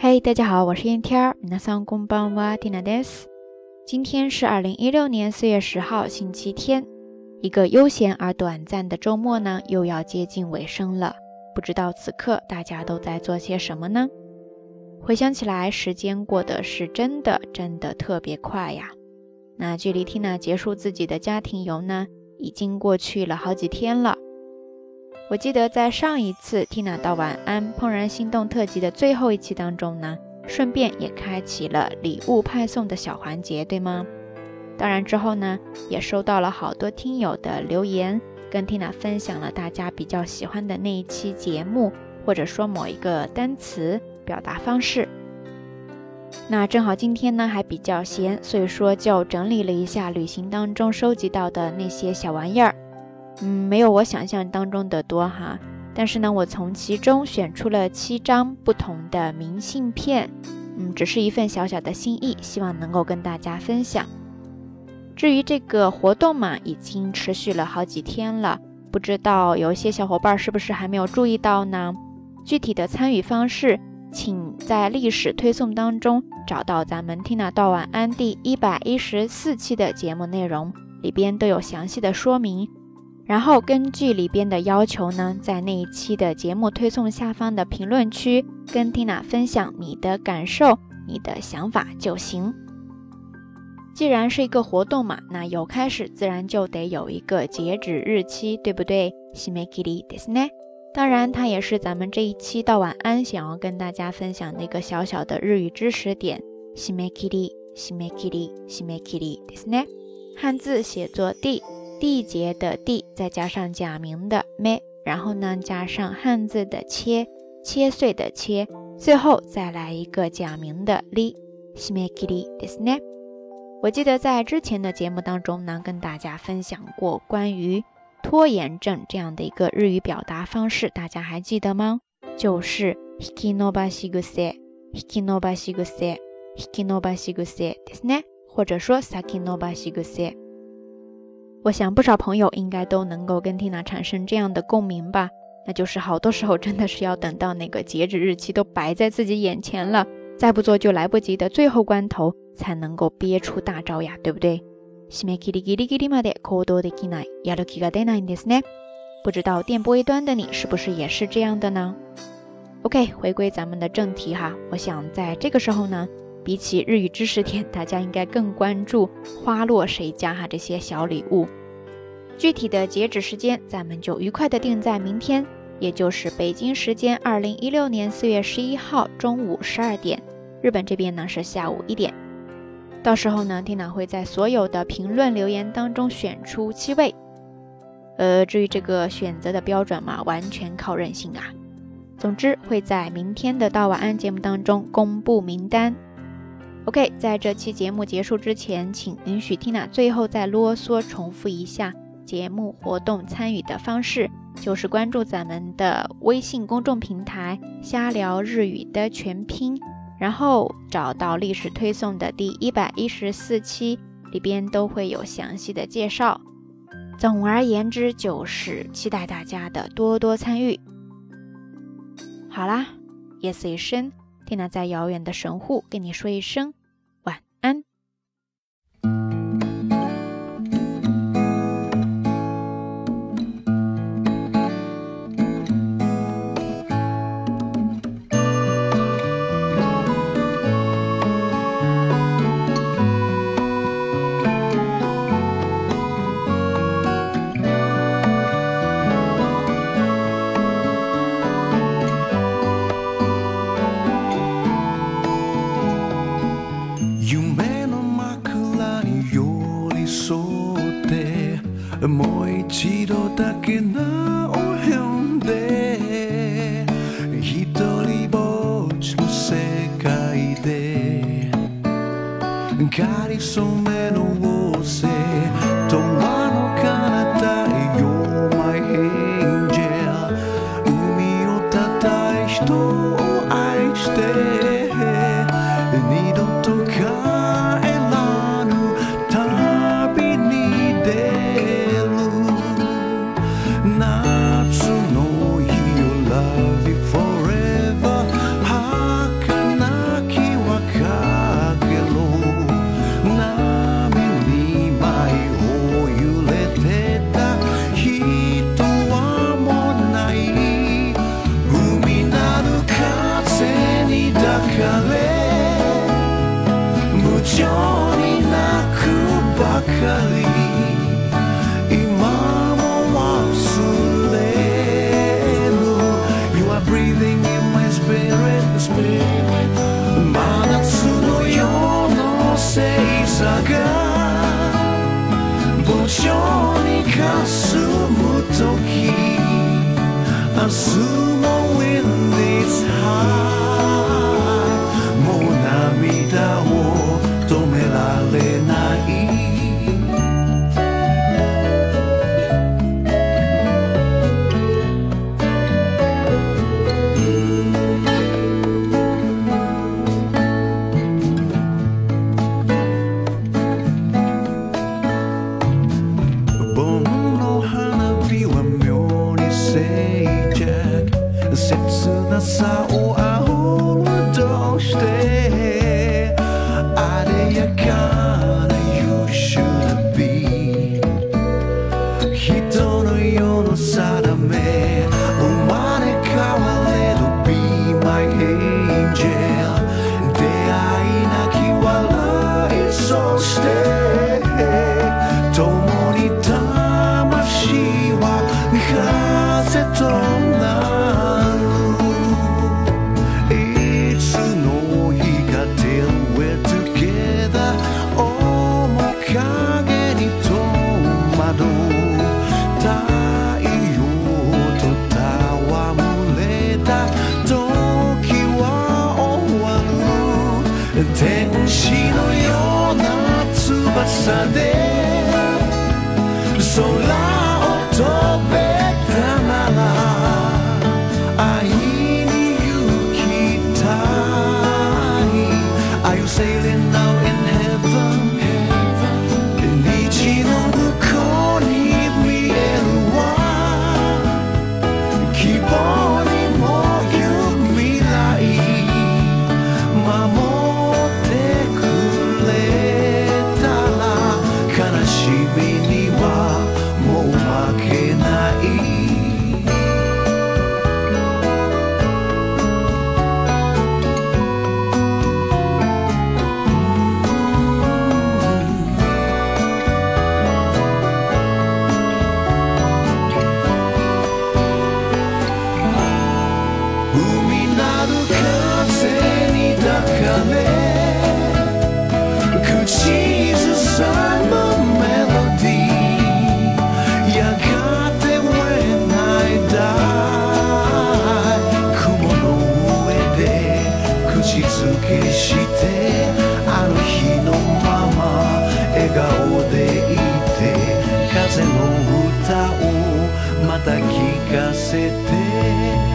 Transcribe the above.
嘿，大家好，我是燕天儿。皆さんこんばんは、ティナです。今天是二零一六年四月十号，星期天。一个悠闲而短暂的周末呢，又要接近尾声了。不知道此刻大家都在做些什么呢？回想起来，时间过得是真的真的特别快呀。那距离 Tina 结束自己的家庭游呢，已经过去了好几天了。 我记得在上一次 Tina 道晚安怦然心动特辑的最后一期当中呢，顺便也开启了礼物派送的小环节，对吗？当然之后呢，也收到了好多听友的留言，跟 Tina 分享了大家比较喜欢的那一期节目，或者说某一个单词。表达方式，那正好今天呢还比较闲，所以说就整理了一下旅行当中收集到的那些小玩意儿。嗯，没有我想象当中的多哈，但是呢，我从其中选出了七张不同的明信片。嗯，只是一份小小的心意，希望能够跟大家分享。至于这个活动嘛，已经持续了好几天了，不知道有一些小伙伴是不是还没有注意到呢？具体的参与方式。请在历史推送当中找到咱们 Tina 道晚安第一百一十四期的节目内容，里边都有详细的说明。然后根据里边的要求呢，在那一期的节目推送下方的评论区跟 Tina 分享你的感受、你的想法就行。既然是一个活动嘛，那有开始自然就得有一个截止日期，对不对？西梅基里ですね。当然，它也是咱们这一期到晚安想要跟大家分享的一个小小的日语知识点。西梅基里，西梅基里，西梅基里，ですね。汉字写作地， 缔结的缔，再加上假名的め，然后呢加上汉字的切，切碎的切，最后再来一个假名的り，西梅基里，ですね。我记得在之前的节目当中呢，跟大家分享过关于。拖延症这样的一个日语表达方式，大家还记得吗？就是 hiki no ba shigu se，hiki no ba shigu se，hiki no ba shigu se，ですね？或者说 saki no ba shigu se。 我想不少朋友应该都能够跟 Tina 产生这样的共鸣吧？那就是好多时候真的是要等到那个截止日期都摆在自己眼前了，再不做就来不及的最后关头，才能够憋出大招呀，对不对？締め切りギリギリまで行動できない、やる気が出ないんですね。不知道电波一端的你是不是也是这样的呢？OK，回归咱们的正题哈，我想在这个时候呢， 比起日语知识点，大家应该更关注花落谁家哈这些小礼物。具体的截止时间，咱们就愉快的定在明天，也就是北京时间二零一六年四月十一号中午十二点，日本这边呢是下午一点。到时候呢，Tina 会在所有的评论留言当中选出七位。呃，至于这个选择的标准嘛，完全靠任性啊。总之会在明天的到晚安节目当中公布名单。OK，在这期节目结束之前，请允许 Tina 最后再啰嗦重复一下节目活动参与的方式，就是关注咱们的微信公众平台“瞎聊日语”的全拼。然后找到历史推送的第一百一十四期，里边都会有详细的介绍。总而言之，就是期待大家的多多参与。好啦，夜色已深，蒂娜在遥远的神户跟你说一声晚安。もう一度だけ名を呼んで一人ぼっちの世界でかりそめ azul. 風の歌をまた聞かせて